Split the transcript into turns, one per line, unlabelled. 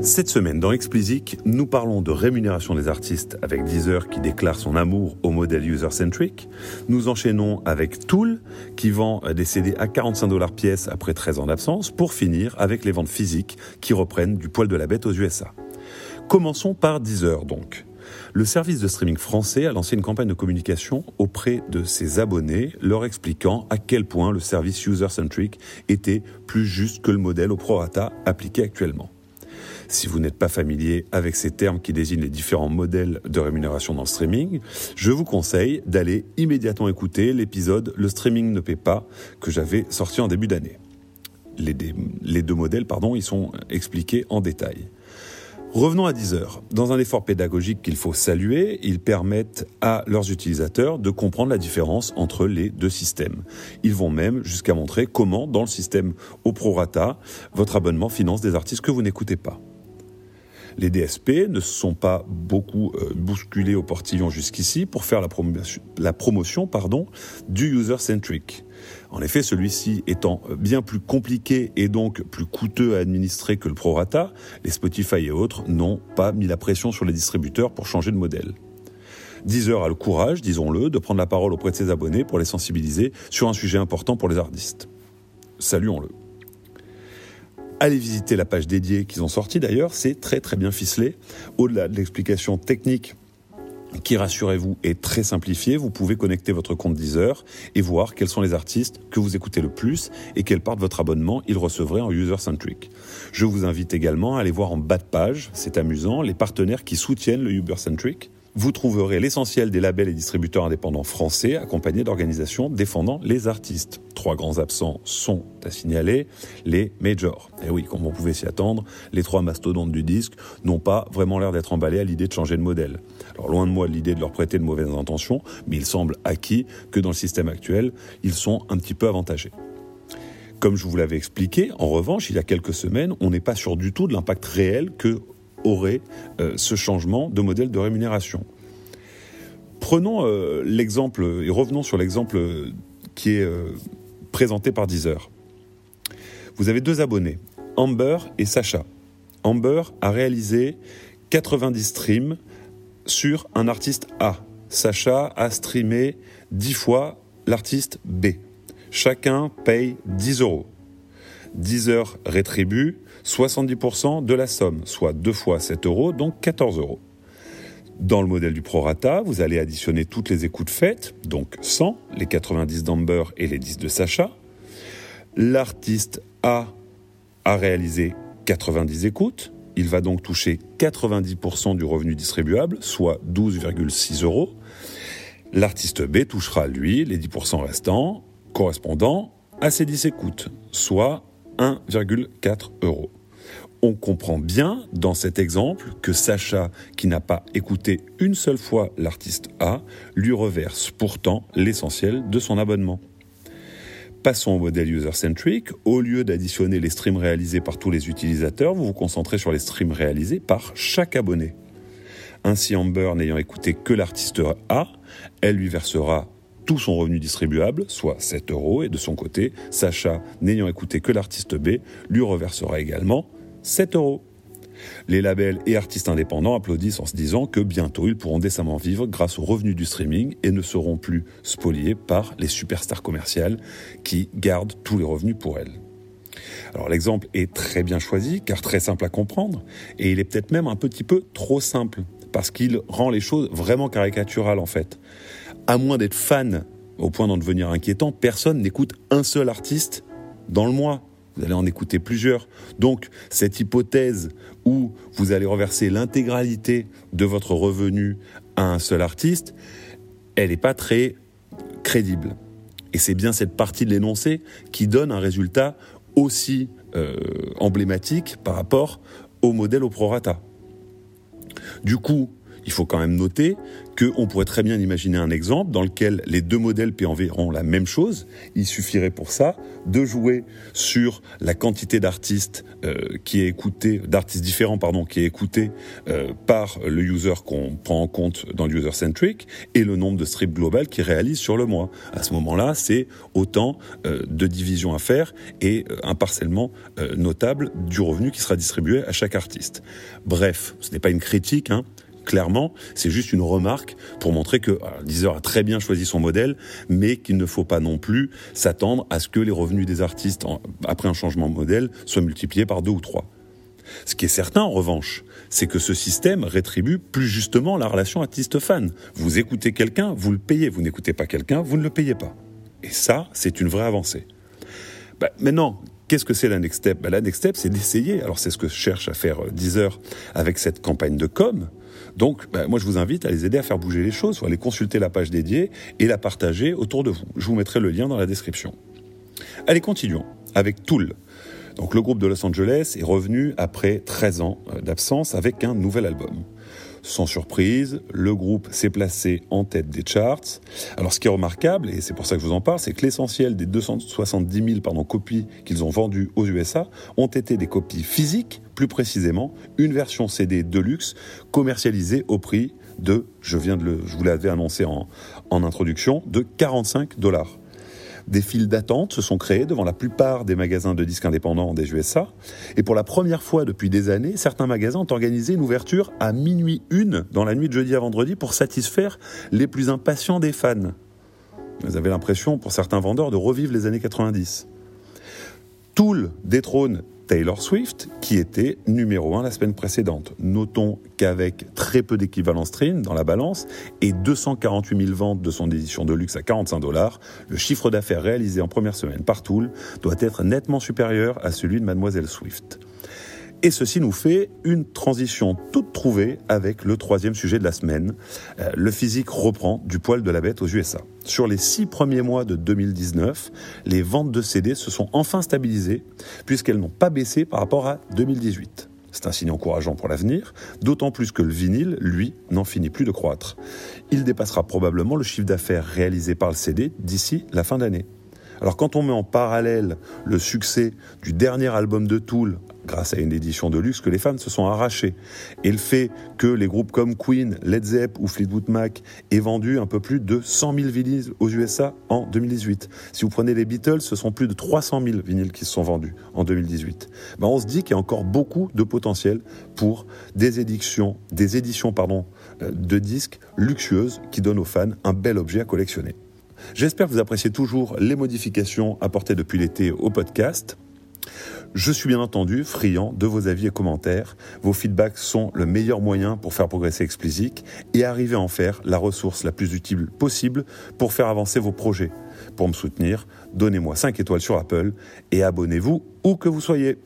Cette semaine, dans Explicit, nous parlons de rémunération des artistes avec Deezer qui déclare son amour au modèle user-centric. Nous enchaînons avec Tool qui vend des CD à 45 dollars pièce après 13 ans d'absence pour finir avec les ventes physiques qui reprennent du poil de la bête aux USA. Commençons par Deezer donc. Le service de streaming français a lancé une campagne de communication auprès de ses abonnés, leur expliquant à quel point le service user-centric était plus juste que le modèle au prorata appliqué actuellement. Si vous n'êtes pas familier avec ces termes qui désignent les différents modèles de rémunération dans le streaming, je vous conseille d'aller immédiatement écouter l'épisode Le streaming ne paie pas que j'avais sorti en début d'année. Les, deux modèles, pardon, sont expliqués en détail. Revenons à Deezer. Dans un effort pédagogique qu'il faut saluer, ils permettent à leurs utilisateurs de comprendre la différence entre les deux systèmes. Ils vont même jusqu'à montrer comment, dans le système au prorata, votre abonnement finance des artistes que vous n'écoutez pas. Les DSP ne sont pas beaucoup euh, bousculés au portillon jusqu'ici pour faire la promotion, du user-centric. En effet, celui-ci étant bien plus compliqué et donc plus coûteux à administrer que le prorata, les Spotify et autres n'ont pas mis la pression sur les distributeurs pour changer de modèle. Deezer a le courage, disons-le, de prendre la parole auprès de ses abonnés pour les sensibiliser sur un sujet important pour les artistes. Saluons-le. Allez visiter la page dédiée qu'ils ont sortie d'ailleurs, c'est très très bien ficelé. Au-delà de l'explication technique qui, rassurez-vous, est très simplifiée, vous pouvez connecter votre compte Deezer et voir quels sont les artistes que vous écoutez le plus et quelle part de votre abonnement ils recevraient en user-centric. Je vous invite également à aller voir en bas de page, c'est amusant, les partenaires qui soutiennent le user-centric vous trouverez l'essentiel des labels et distributeurs indépendants français accompagnés d'organisations défendant les artistes. Trois grands absents sont à signaler, les majors. Et oui, comme on pouvait s'y attendre, les trois mastodontes du disque n'ont pas vraiment l'air d'être emballés à l'idée de changer de modèle. Alors loin de moi l'idée de leur prêter de mauvaises intentions, mais il semble acquis que dans le système actuel, ils sont un petit peu avantagés. Comme je vous l'avais expliqué, en revanche, il y a quelques semaines, on n'est pas sûr du tout de l'impact réel que aurait euh, ce changement de modèle de rémunération. Prenons euh, l'exemple et revenons sur l'exemple qui est euh, présenté par Deezer. Vous avez deux abonnés, Amber et Sacha. Amber a réalisé 90 streams sur un artiste A. Sacha a streamé 10 fois l'artiste B. Chacun paye 10 euros. Deezer rétribue 70% de la somme, soit 2 fois 7 euros, donc 14 euros. Dans le modèle du prorata, vous allez additionner toutes les écoutes faites, donc 100, les 90 d'Amber et les 10 de Sacha. L'artiste A a réalisé 90 écoutes. Il va donc toucher 90% du revenu distribuable, soit 12,6 euros. L'artiste B touchera, lui, les 10% restants, correspondant à ses 10 écoutes, soit 1,4 euros. On comprend bien dans cet exemple que Sacha, qui n'a pas écouté une seule fois l'artiste A, lui reverse pourtant l'essentiel de son abonnement. Passons au modèle user-centric. Au lieu d'additionner les streams réalisés par tous les utilisateurs, vous vous concentrez sur les streams réalisés par chaque abonné. Ainsi, Amber n'ayant écouté que l'artiste A, elle lui versera tout son revenu distribuable, soit 7 euros, et de son côté, Sacha, n'ayant écouté que l'artiste B, lui reversera également 7 euros. Les labels et artistes indépendants applaudissent en se disant que bientôt ils pourront décemment vivre grâce aux revenus du streaming et ne seront plus spoliés par les superstars commerciales qui gardent tous les revenus pour elles. Alors l'exemple est très bien choisi car très simple à comprendre et il est peut-être même un petit peu trop simple parce qu'il rend les choses vraiment caricaturales en fait à moins d'être fan au point d'en devenir inquiétant, personne n'écoute un seul artiste dans le mois. Vous allez en écouter plusieurs. Donc, cette hypothèse où vous allez reverser l'intégralité de votre revenu à un seul artiste, elle n'est pas très crédible. Et c'est bien cette partie de l'énoncé qui donne un résultat aussi euh, emblématique par rapport au modèle au prorata. Du coup, il faut quand même noter qu'on pourrait très bien imaginer un exemple dans lequel les deux modèles paient environ la même chose. Il suffirait pour ça de jouer sur la quantité d'artistes euh, qui est écouté, d'artistes différents pardon, qui est écouté euh, par le user qu'on prend en compte dans le user centric et le nombre de strips global qu'il réalise sur le mois. À ce moment-là, c'est autant euh, de divisions à faire et un parcellement notable du revenu qui sera distribué à chaque artiste. Bref, ce n'est pas une critique. Hein, clairement, c'est juste une remarque pour montrer que Deezer a très bien choisi son modèle, mais qu'il ne faut pas non plus s'attendre à ce que les revenus des artistes, après un changement de modèle, soient multipliés par deux ou trois. Ce qui est certain, en revanche, c'est que ce système rétribue plus justement la relation artiste-fan. Vous écoutez quelqu'un, vous le payez. Vous n'écoutez pas quelqu'un, vous ne le payez pas. Et ça, c'est une vraie avancée. Bah, maintenant, Qu'est-ce que c'est la next step? Bah, La next step, c'est d'essayer. Alors c'est ce que cherche à faire euh, Deezer avec cette campagne de com. Donc, bah, moi, je vous invite à les aider à faire bouger les choses, à aller consulter la page dédiée et la partager autour de vous. Je vous mettrai le lien dans la description. Allez, continuons avec Tool. Donc, le groupe de Los Angeles est revenu après 13 ans euh, d'absence avec un nouvel album. Sans surprise, le groupe s'est placé en tête des charts. Alors ce qui est remarquable, et c'est pour ça que je vous en parle, c'est que l'essentiel des 270 000 pardon, copies qu'ils ont vendues aux USA ont été des copies physiques, plus précisément une version CD Deluxe commercialisée au prix de, je viens de le, je vous l'avais annoncé en, en introduction, de 45 dollars. Des files d'attente se sont créées devant la plupart des magasins de disques indépendants des USA. Et pour la première fois depuis des années, certains magasins ont organisé une ouverture à minuit une dans la nuit de jeudi à vendredi pour satisfaire les plus impatients des fans. Vous avez l'impression, pour certains vendeurs, de revivre les années 90. Tool détrône Taylor Swift, qui était numéro 1 la semaine précédente. Notons qu'avec très peu d'équivalent stream dans la balance et 248 000 ventes de son édition de luxe à 45 dollars, le chiffre d'affaires réalisé en première semaine par Tool doit être nettement supérieur à celui de Mademoiselle Swift. Et ceci nous fait une transition toute trouvée avec le troisième sujet de la semaine. Euh, le physique reprend du poil de la bête aux USA. Sur les six premiers mois de 2019, les ventes de CD se sont enfin stabilisées puisqu'elles n'ont pas baissé par rapport à 2018. C'est un signe encourageant pour l'avenir, d'autant plus que le vinyle, lui, n'en finit plus de croître. Il dépassera probablement le chiffre d'affaires réalisé par le CD d'ici la fin d'année. Alors quand on met en parallèle le succès du dernier album de Tool grâce à une édition de luxe que les fans se sont arrachés. Et le fait que les groupes comme Queen, Led Zepp ou Fleetwood Mac aient vendu un peu plus de 100 000 vinyles aux USA en 2018. Si vous prenez les Beatles, ce sont plus de 300 000 vinyles qui se sont vendus en 2018. Ben on se dit qu'il y a encore beaucoup de potentiel pour des éditions, des éditions pardon, euh, de disques luxueuses qui donnent aux fans un bel objet à collectionner. J'espère que vous appréciez toujours les modifications apportées depuis l'été au podcast. Je suis bien entendu friand de vos avis et commentaires. Vos feedbacks sont le meilleur moyen pour faire progresser Explicit et arriver à en faire la ressource la plus utile possible pour faire avancer vos projets. Pour me soutenir, donnez-moi 5 étoiles sur Apple et abonnez-vous où que vous soyez.